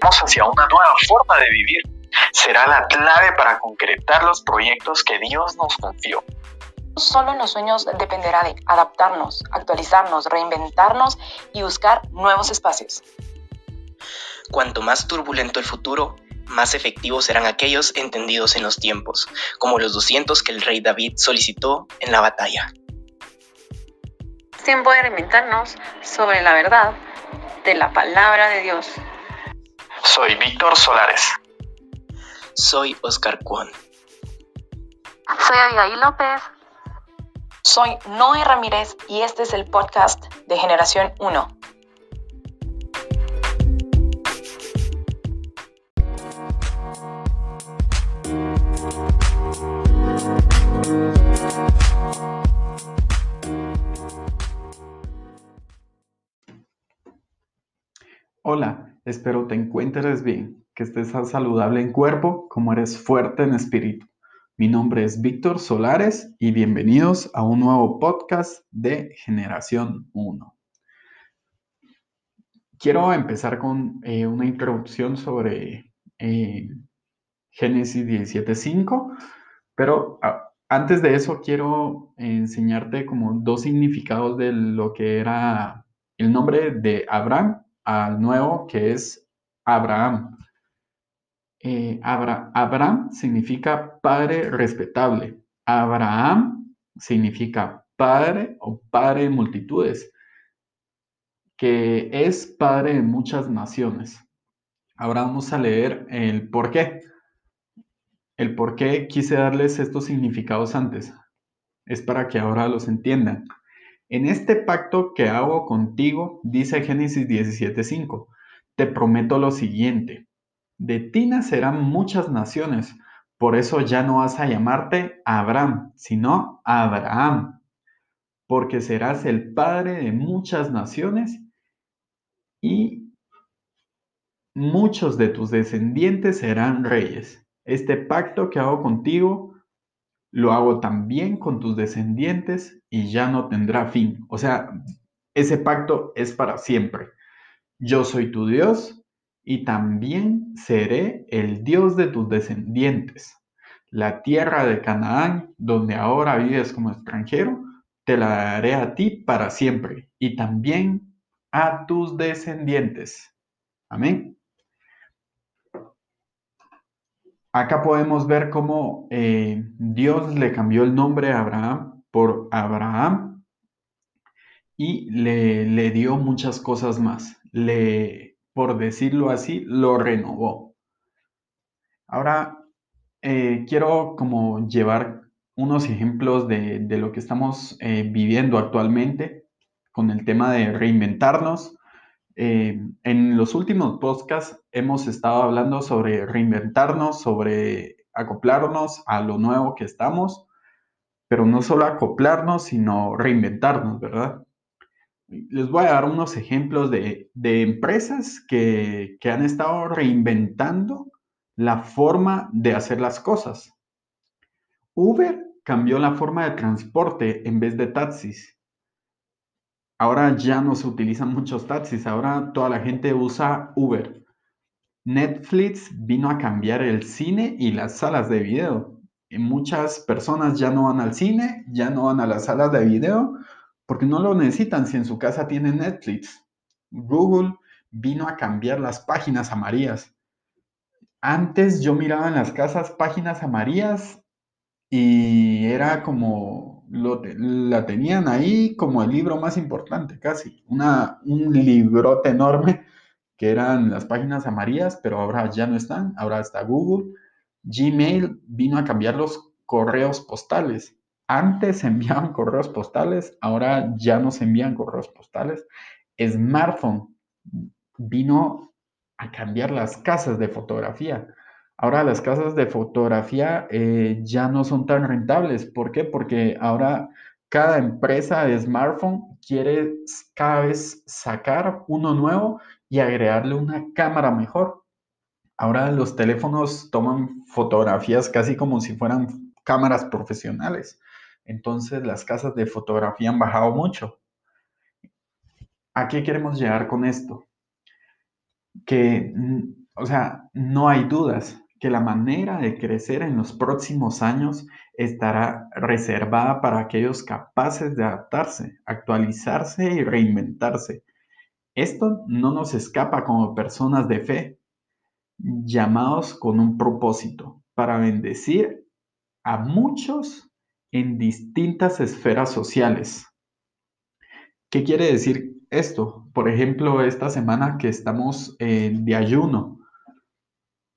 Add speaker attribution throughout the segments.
Speaker 1: hacia una nueva forma de vivir. Será la clave para concretar los proyectos que Dios nos confió.
Speaker 2: Solo en los sueños dependerá de adaptarnos, actualizarnos, reinventarnos y buscar nuevos espacios.
Speaker 3: Cuanto más turbulento el futuro, más efectivos serán aquellos entendidos en los tiempos, como los 200 que el rey David solicitó en la batalla.
Speaker 2: Tiempo de reinventarnos sobre la verdad de la palabra de Dios.
Speaker 1: Soy Víctor Solares.
Speaker 3: Soy Oscar Cuón.
Speaker 2: Soy Abigail López. Soy Noé Ramírez y este es el podcast de Generación 1.
Speaker 4: Espero te encuentres bien, que estés saludable en cuerpo como eres fuerte en espíritu. Mi nombre es Víctor Solares y bienvenidos a un nuevo podcast de Generación 1. Quiero empezar con eh, una introducción sobre eh, Génesis 17.5, pero antes de eso quiero enseñarte como dos significados de lo que era el nombre de Abraham al nuevo que es Abraham. Eh, Abraham significa padre respetable. Abraham significa padre o padre de multitudes, que es padre de muchas naciones. Ahora vamos a leer el por qué. El por qué quise darles estos significados antes. Es para que ahora los entiendan. En este pacto que hago contigo, dice Génesis 17:5, te prometo lo siguiente, de ti nacerán muchas naciones, por eso ya no vas a llamarte Abraham, sino Abraham, porque serás el padre de muchas naciones y muchos de tus descendientes serán reyes. Este pacto que hago contigo lo hago también con tus descendientes y ya no tendrá fin. O sea, ese pacto es para siempre. Yo soy tu Dios y también seré el Dios de tus descendientes. La tierra de Canaán, donde ahora vives como extranjero, te la daré a ti para siempre y también a tus descendientes. Amén. Acá podemos ver cómo eh, Dios le cambió el nombre a Abraham por Abraham y le, dio muchas cosas más. Le, por decirlo así, lo renovó. Ahora eh, quiero como llevar unos ejemplos de, lo que estamos eh, viviendo actualmente con el tema de reinventarnos eh, en los últimos podcasts hemos estado hablando sobre reinventarnos, sobre acoplarnos a lo nuevo que estamos, pero no solo acoplarnos, sino reinventarnos, ¿verdad? Les voy a dar unos ejemplos de, empresas que, que han estado reinventando la forma de hacer las cosas. Uber cambió la forma de transporte en vez de taxis. Ahora ya no se utilizan muchos taxis, ahora toda la gente usa Uber. Netflix vino a cambiar el cine y las salas de video. muchas personas ya no van al cine, ya no van a las salas de video porque no lo necesitan si en su casa tienen Netflix. Google vino a cambiar las páginas amarillas. Antes yo miraba en las casas páginas amarillas y era como la tenían ahí como el libro más importante, casi. Una, un librote enorme que eran las páginas amarillas, pero ahora ya no están. Ahora está Google. Gmail vino a cambiar los correos postales. Antes se enviaban correos postales, ahora ya no se envían correos postales. Smartphone vino a cambiar las casas de fotografía. Ahora las casas de fotografía eh, ya no son tan rentables. ¿Por qué? Porque ahora cada empresa de smartphone quiere cada vez sacar uno nuevo y agregarle una cámara mejor. Ahora los teléfonos toman fotografías casi como si fueran cámaras profesionales. Entonces las casas de fotografía han bajado mucho. ¿A qué queremos llegar con esto? Que o sea, no hay dudas que la manera de crecer en los próximos años estará reservada para aquellos capaces de adaptarse, actualizarse y reinventarse. Esto no nos escapa como personas de fe, llamados con un propósito, para bendecir a muchos en distintas esferas sociales. ¿Qué quiere decir esto? Por ejemplo, esta semana que estamos de ayuno.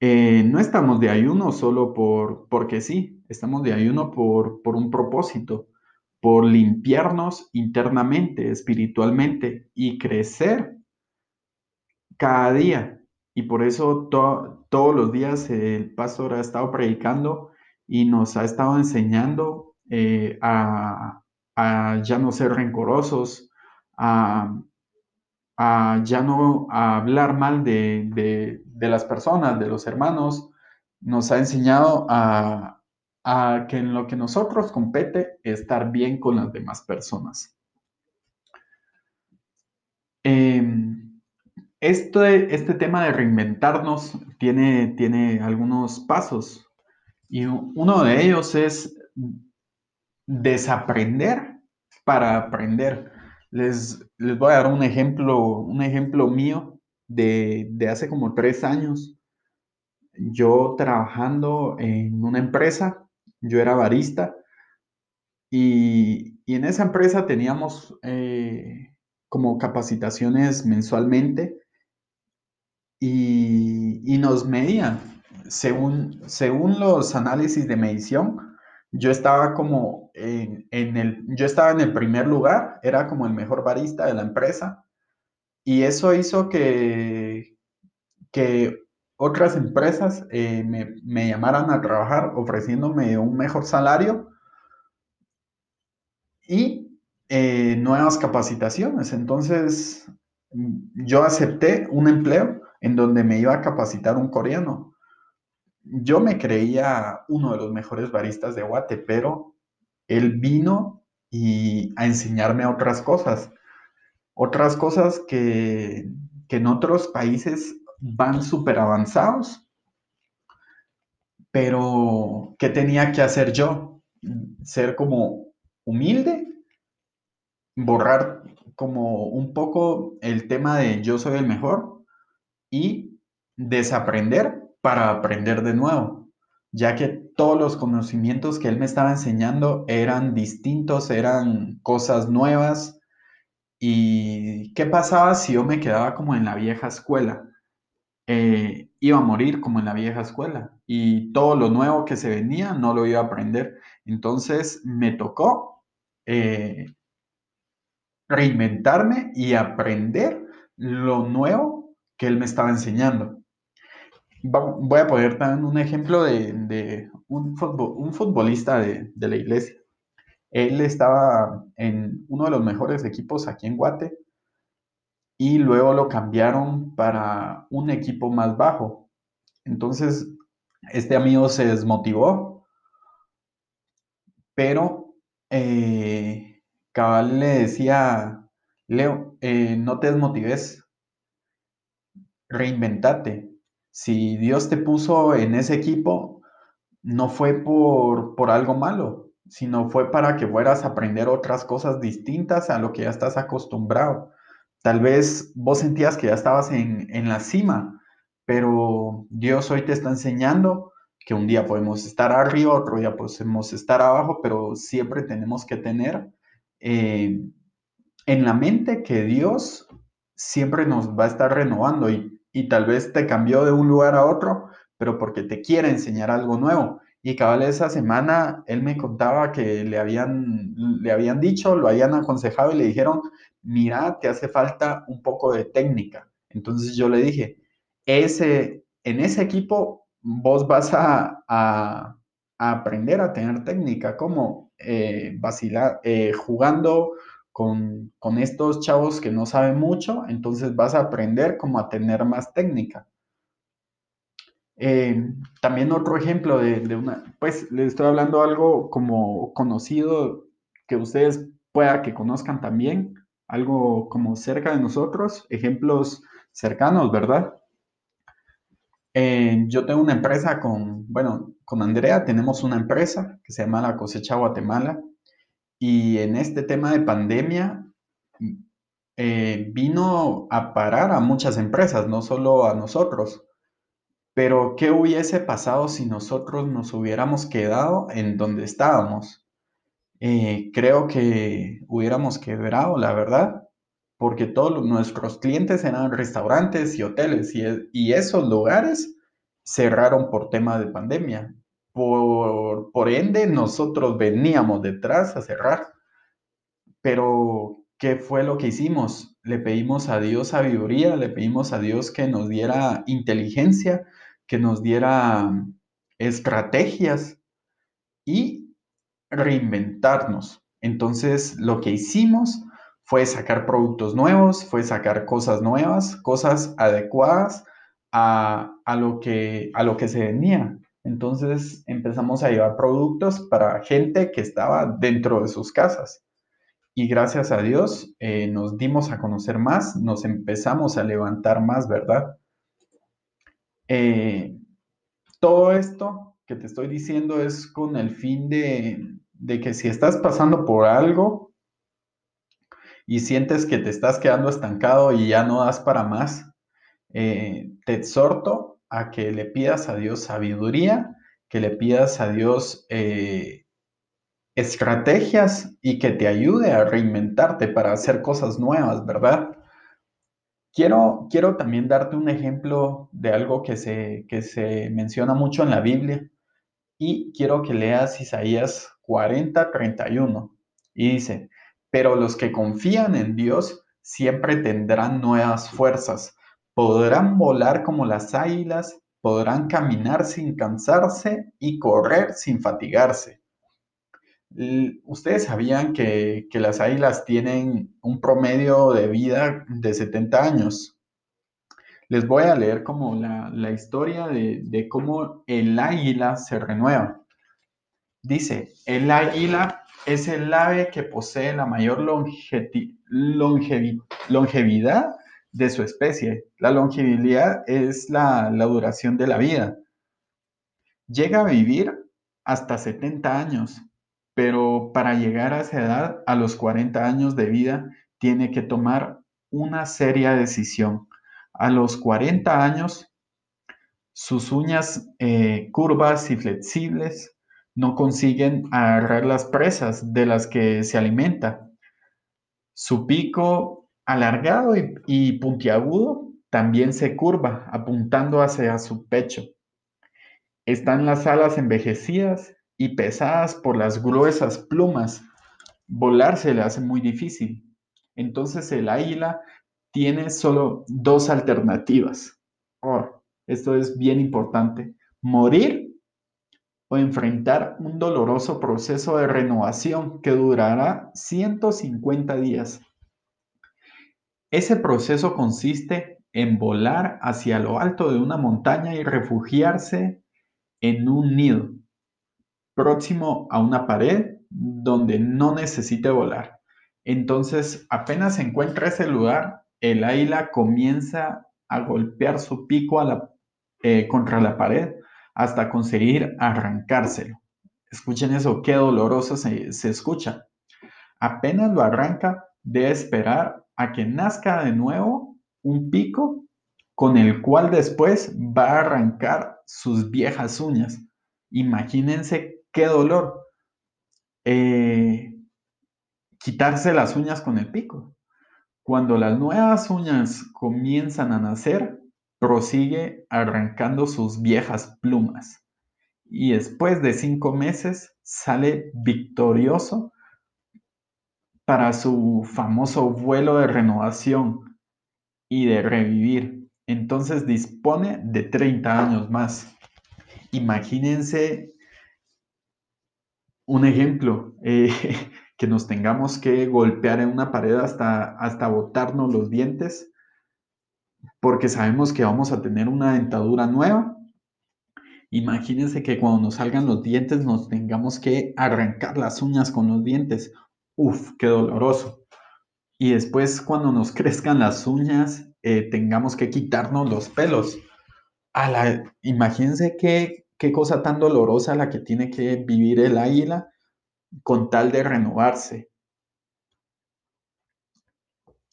Speaker 4: Eh, no estamos de ayuno solo por, porque sí, estamos de ayuno por, por un propósito, por limpiarnos internamente, espiritualmente y crecer cada día. Y por eso todos los días el pastor ha estado predicando y nos ha estado enseñando eh, a, ya no ser rencorosos, a, ya no hablar mal de, las personas, de los hermanos. Nos ha enseñado a, que en lo que nosotros compete estar bien con las demás personas. Em, este, este tema de reinventarnos tiene, tiene algunos pasos y uno de ellos es desaprender para aprender. Les, les voy a dar un ejemplo, un ejemplo mío de, hace como tres años. Yo trabajando en una empresa, yo era barista y, en esa empresa teníamos eh, como capacitaciones mensualmente y, y nos medían según, según los análisis de medición, yo estaba como en, el, yo estaba en el primer lugar, era como el mejor barista de la empresa, y eso hizo que, que otras empresas eh, me, llamaran a trabajar ofreciéndome un mejor salario y eh, nuevas capacitaciones. Entonces, yo acepté un empleo en donde me iba a capacitar un coreano yo me creía uno de los mejores baristas de Guate, pero él vino y a enseñarme otras cosas, otras cosas que, en otros países van súper avanzados, pero ¿qué tenía que hacer yo? Ser como humilde, borrar como un poco el tema de yo soy el mejor y desaprender para aprender de nuevo, ya que todos los conocimientos que él me estaba enseñando eran distintos, eran cosas nuevas. ¿Y qué pasaba si yo me quedaba como en la vieja escuela? Eh, iba a morir como en la vieja escuela y todo lo nuevo que se venía no lo iba a aprender. Entonces me tocó eh, reinventarme y aprender lo nuevo que él me estaba enseñando voy a poner también un ejemplo de, un, futbolista de, la iglesia. Él estaba en uno de los mejores equipos aquí en Guate y luego lo cambiaron para un equipo más bajo. Entonces, este amigo se desmotivó, pero eh, Cabal le decía, Leo, eh, no te desmotives, reinventate, si Dios te puso en ese equipo, no fue por, por algo malo, sino fue para que fueras a aprender otras cosas distintas a lo que ya estás acostumbrado. Tal vez vos sentías que ya estabas en, la cima, pero Dios hoy te está enseñando que un día podemos estar arriba, otro día podemos estar abajo, pero siempre tenemos que tener eh, en la mente que Dios siempre nos va a estar renovando y y tal vez te cambió de un lugar a otro, pero porque te quiere enseñar algo nuevo. Y cabal esa semana él me contaba que le habían, le habían dicho, lo habían aconsejado y le dijeron, mira, te hace falta un poco de técnica. Entonces yo le dije, ese, en ese equipo vos vas a, a, aprender a tener técnica, como eh, vacilar, eh, jugando con, estos chavos que no saben mucho, entonces vas a aprender como a tener más técnica. Eh, también otro ejemplo de, una, pues les estoy hablando algo como conocido que ustedes pueda que conozcan también, algo como cerca de nosotros, ejemplos cercanos, ¿verdad? Eh, yo tengo una empresa con, bueno, con Andrea tenemos una empresa que se llama La Cosecha Guatemala y en este tema de pandemia eh, vino a parar a muchas empresas, no solo a nosotros. Pero, ¿qué hubiese pasado si nosotros nos hubiéramos quedado en donde estábamos? Eh, creo que hubiéramos quebrado, la verdad, porque todos nuestros clientes eran restaurantes y hoteles y, y esos lugares cerraron por tema de pandemia. Por, por ende, nosotros veníamos detrás a cerrar. Pero, ¿qué fue lo que hicimos? Le pedimos a Dios sabiduría, le pedimos a Dios que nos diera inteligencia, que nos diera estrategias y reinventarnos. Entonces, lo que hicimos fue sacar productos nuevos, fue sacar cosas nuevas, cosas adecuadas a, lo, que, a lo que se venía. Entonces empezamos a llevar productos para gente que estaba dentro de sus casas. Y gracias a Dios eh, nos dimos a conocer más, nos empezamos a levantar más, ¿verdad? Eh, todo esto que te estoy diciendo es con el fin de, que si estás pasando por algo y sientes que te estás quedando estancado y ya no das para más, eh, te exhorto a que le pidas a Dios sabiduría, que le pidas a Dios eh, estrategias y que te ayude a reinventarte para hacer cosas nuevas, ¿verdad? Quiero, quiero también darte un ejemplo de algo que se, que se menciona mucho en la Biblia y quiero que leas Isaías 40, 31 y dice, pero los que confían en Dios siempre tendrán nuevas fuerzas Podrán volar como las águilas, podrán caminar sin cansarse y correr sin fatigarse. Ustedes sabían que, las águilas tienen un promedio de vida de 70 años. Les voy a leer como la, historia de, de, cómo el águila se renueva. Dice, el águila es el ave que posee la mayor longevidad de su especie. La longevidad es la, duración de la vida. Llega a vivir hasta 70 años, pero para llegar a esa edad, a los 40 años de vida, tiene que tomar una seria decisión. A los 40 años, sus uñas eh, curvas y flexibles no consiguen agarrar las presas de las que se alimenta. Su pico alargado y, puntiagudo, también se curva, apuntando hacia su pecho. Están las alas envejecidas y pesadas por las gruesas plumas. Volar se le hace muy difícil. Entonces el águila tiene solo dos alternativas. Esto es bien importante. Morir o enfrentar un doloroso proceso de renovación que durará 150 días. Ese proceso consiste en volar hacia lo alto de una montaña y refugiarse en un nido próximo a una pared donde no necesite volar. Entonces, apenas encuentra ese lugar, el águila comienza a golpear su pico eh, contra la pared hasta conseguir arrancárselo. Escuchen eso, qué doloroso se, se escucha. Apenas lo arranca, debe esperar a que nazca de nuevo un pico con el cual después va a arrancar sus viejas uñas. Imagínense qué dolor eh, quitarse las uñas con el pico. Cuando las nuevas uñas comienzan a nacer, prosigue arrancando sus viejas plumas. Y después de cinco meses sale victorioso para su famoso vuelo de renovación y de revivir. Entonces dispone de 30 años más. Imagínense un ejemplo, eh, que nos tengamos que golpear en una pared hasta, hasta botarnos los dientes, porque sabemos que vamos a tener una dentadura nueva. Imagínense que cuando nos salgan los dientes nos tengamos que arrancar las uñas con los dientes Uf, qué doloroso. Y después cuando nos crezcan las uñas, eh, tengamos que quitarnos los pelos. imagínense qué, qué cosa tan dolorosa la que tiene que vivir el águila con tal de renovarse.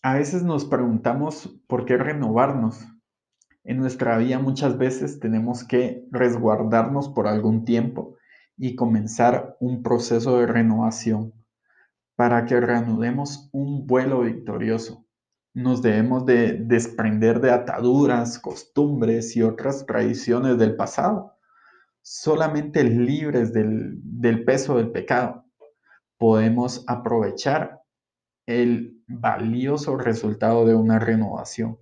Speaker 4: A veces nos preguntamos por qué renovarnos. En nuestra vida muchas veces tenemos que resguardarnos por algún tiempo y comenzar un proceso de renovación para que reanudemos un vuelo victorioso. Nos debemos de desprender de ataduras, costumbres y otras tradiciones del pasado, solamente libres del, peso del pecado. Podemos aprovechar el valioso resultado de una renovación.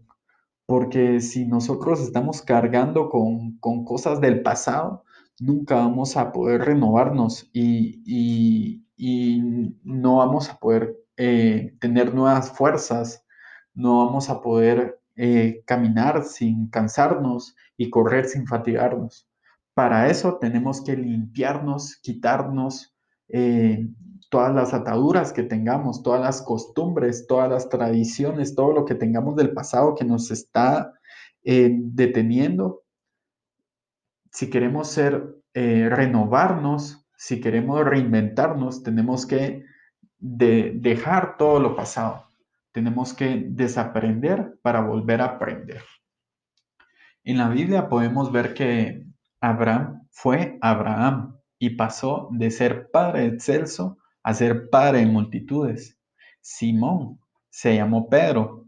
Speaker 4: Porque si nosotros estamos cargando con, cosas del pasado, nunca vamos a poder renovarnos y, no vamos a poder eh, tener nuevas fuerzas, no vamos a poder eh, caminar sin cansarnos y correr sin fatigarnos. Para eso tenemos que limpiarnos, quitarnos eh, todas las ataduras que tengamos, todas las costumbres, todas las tradiciones, todo lo que tengamos del pasado que nos está eh, deteniendo. Si queremos ser, eh, renovarnos, si queremos reinventarnos, tenemos que dejar todo lo pasado. Tenemos que desaprender para volver a aprender. En la Biblia podemos ver que Abraham fue Abraham y pasó de ser padre excelso a ser padre de multitudes. Simón se llamó Pedro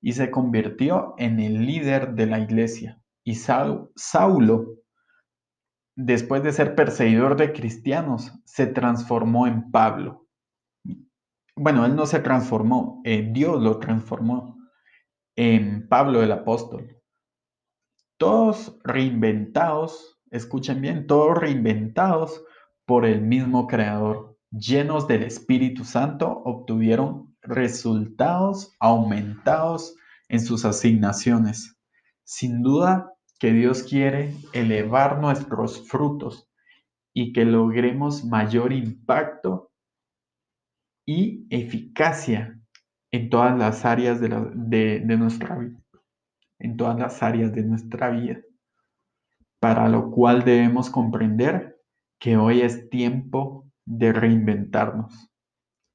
Speaker 4: y se convirtió en el líder de la iglesia. Y Saulo, después de ser perseguidor de cristianos, se transformó en Pablo. Bueno, él no se transformó, eh, Dios lo transformó en Pablo el apóstol. Todos reinventados, escuchen bien, todos reinventados por el mismo creador llenos del Espíritu Santo, obtuvieron resultados aumentados en sus asignaciones. Sin duda que Dios quiere elevar nuestros frutos y que logremos mayor impacto y eficacia en todas las áreas de, de nuestra vida, en todas las áreas de nuestra vida, para lo cual debemos comprender que hoy es tiempo de reinventarnos.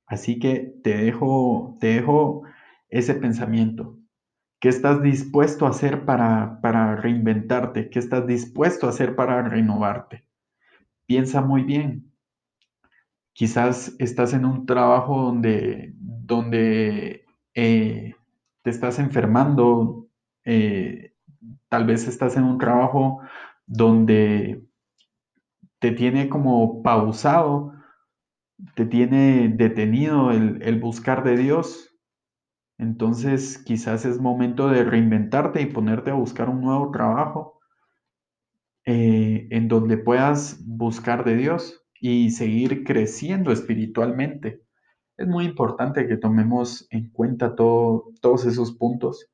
Speaker 4: Así que te dejo, te dejo ese pensamiento. ¿Qué estás dispuesto a hacer para, para reinventarte? ¿Qué estás dispuesto a hacer para renovarte? Piensa muy bien. Quizás estás en un trabajo donde, donde eh, te estás enfermando, eh, tal vez estás en un trabajo donde te tiene como pausado te tiene detenido el, buscar de Dios, entonces quizás es momento de reinventarte y ponerte a buscar un nuevo trabajo eh, en donde puedas buscar de Dios y seguir creciendo espiritualmente. Es muy importante que tomemos en cuenta todos esos puntos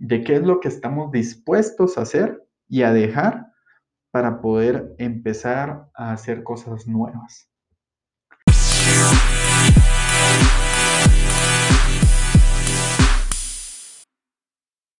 Speaker 4: de qué es lo que estamos dispuestos a hacer y a dejar para poder empezar a hacer cosas nuevas.